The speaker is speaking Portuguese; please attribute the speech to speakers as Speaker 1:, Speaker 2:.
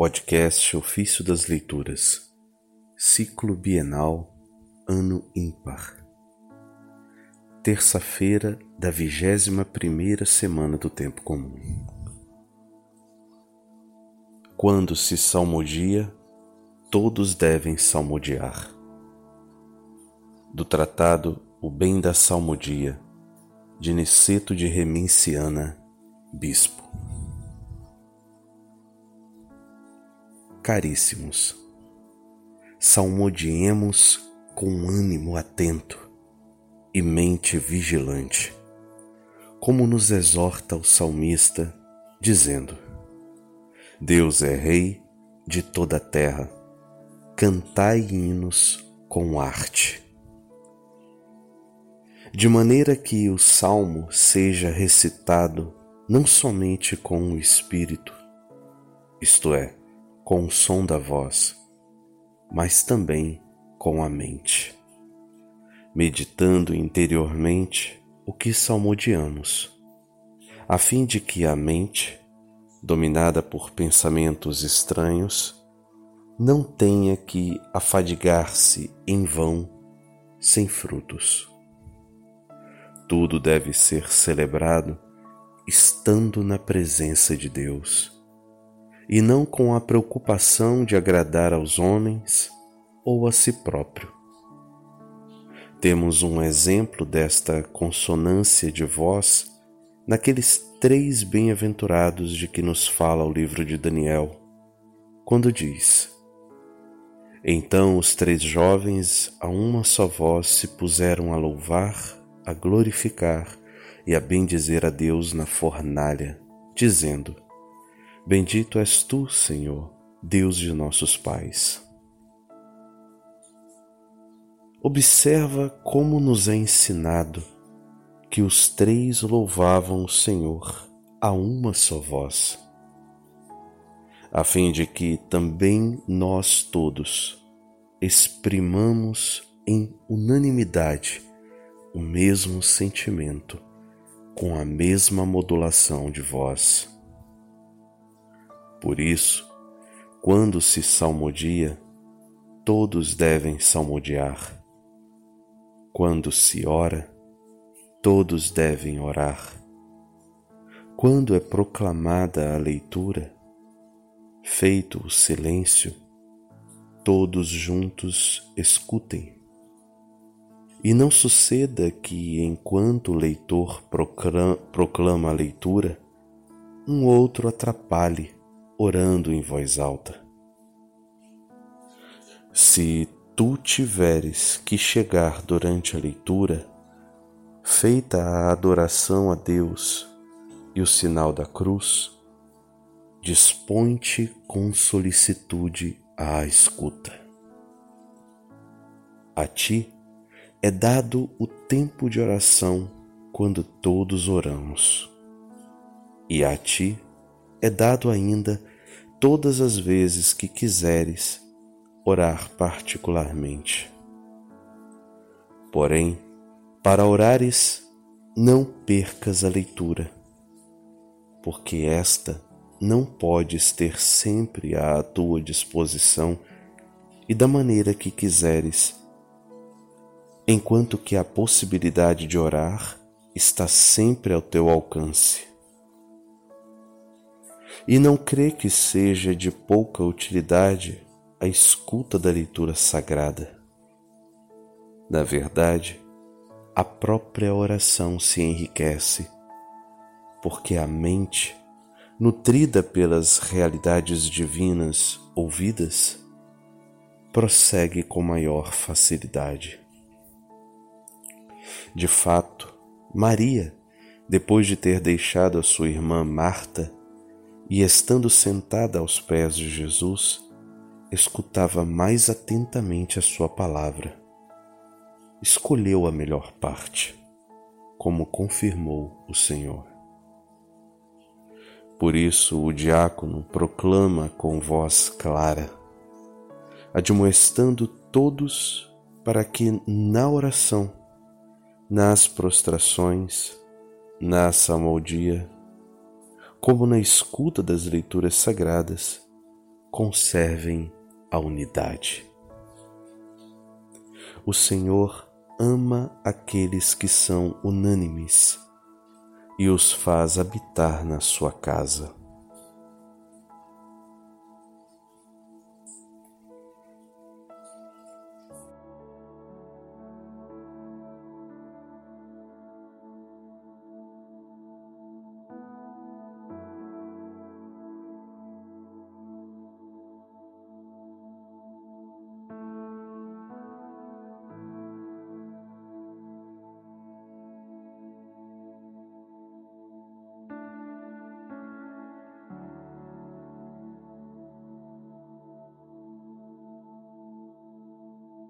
Speaker 1: Podcast Ofício das Leituras, Ciclo Bienal, Ano Ímpar. Terça-feira da vigésima primeira semana do Tempo Comum. Quando se salmodia, todos devem salmodiar. Do tratado O Bem da Salmodia, de Niceto de Reminciana, Bispo. Caríssimos, salmodiemos com ânimo atento e mente vigilante, como nos exorta o salmista, dizendo: Deus é Rei de toda a terra, cantai hinos com arte. De maneira que o salmo seja recitado não somente com o espírito, isto é, com o som da voz, mas também com a mente, meditando interiormente o que salmodiamos, a fim de que a mente, dominada por pensamentos estranhos, não tenha que afadigar-se em vão sem frutos. Tudo deve ser celebrado estando na presença de Deus e não com a preocupação de agradar aos homens ou a si próprio. Temos um exemplo desta consonância de voz naqueles três bem-aventurados de que nos fala o livro de Daniel, quando diz: Então os três jovens a uma só voz se puseram a louvar, a glorificar e a bendizer a Deus na fornalha, dizendo: Bendito és tu, Senhor, Deus de nossos pais. Observa como nos é ensinado que os três louvavam o Senhor a uma só voz, a fim de que também nós todos exprimamos em unanimidade o mesmo sentimento, com a mesma modulação de voz. Por isso, quando se salmodia, todos devem salmodiar. Quando se ora, todos devem orar. Quando é proclamada a leitura, feito o silêncio, todos juntos escutem. E não suceda que, enquanto o leitor proclama a leitura, um outro atrapalhe orando em voz alta. Se tu tiveres que chegar durante a leitura, feita a adoração a Deus e o sinal da cruz, dispõe-te com solicitude à escuta. A ti é dado o tempo de oração quando todos oramos, e a ti é dado ainda todas as vezes que quiseres orar particularmente. Porém, para orares, não percas a leitura, porque esta não podes ter sempre à tua disposição e da maneira que quiseres, enquanto que a possibilidade de orar está sempre ao teu alcance e não crê que seja de pouca utilidade a escuta da leitura sagrada. Na verdade, a própria oração se enriquece, porque a mente, nutrida pelas realidades divinas ouvidas, prossegue com maior facilidade. De fato, Maria, depois de ter deixado a sua irmã Marta, e, estando sentada aos pés de Jesus, escutava mais atentamente a sua palavra. Escolheu a melhor parte, como confirmou o Senhor. Por isso o diácono proclama com voz clara, admoestando todos para que na oração, nas prostrações, na salmodia, como na escuta das leituras sagradas, conservem a unidade. O Senhor ama aqueles que são unânimes e os faz habitar na sua casa.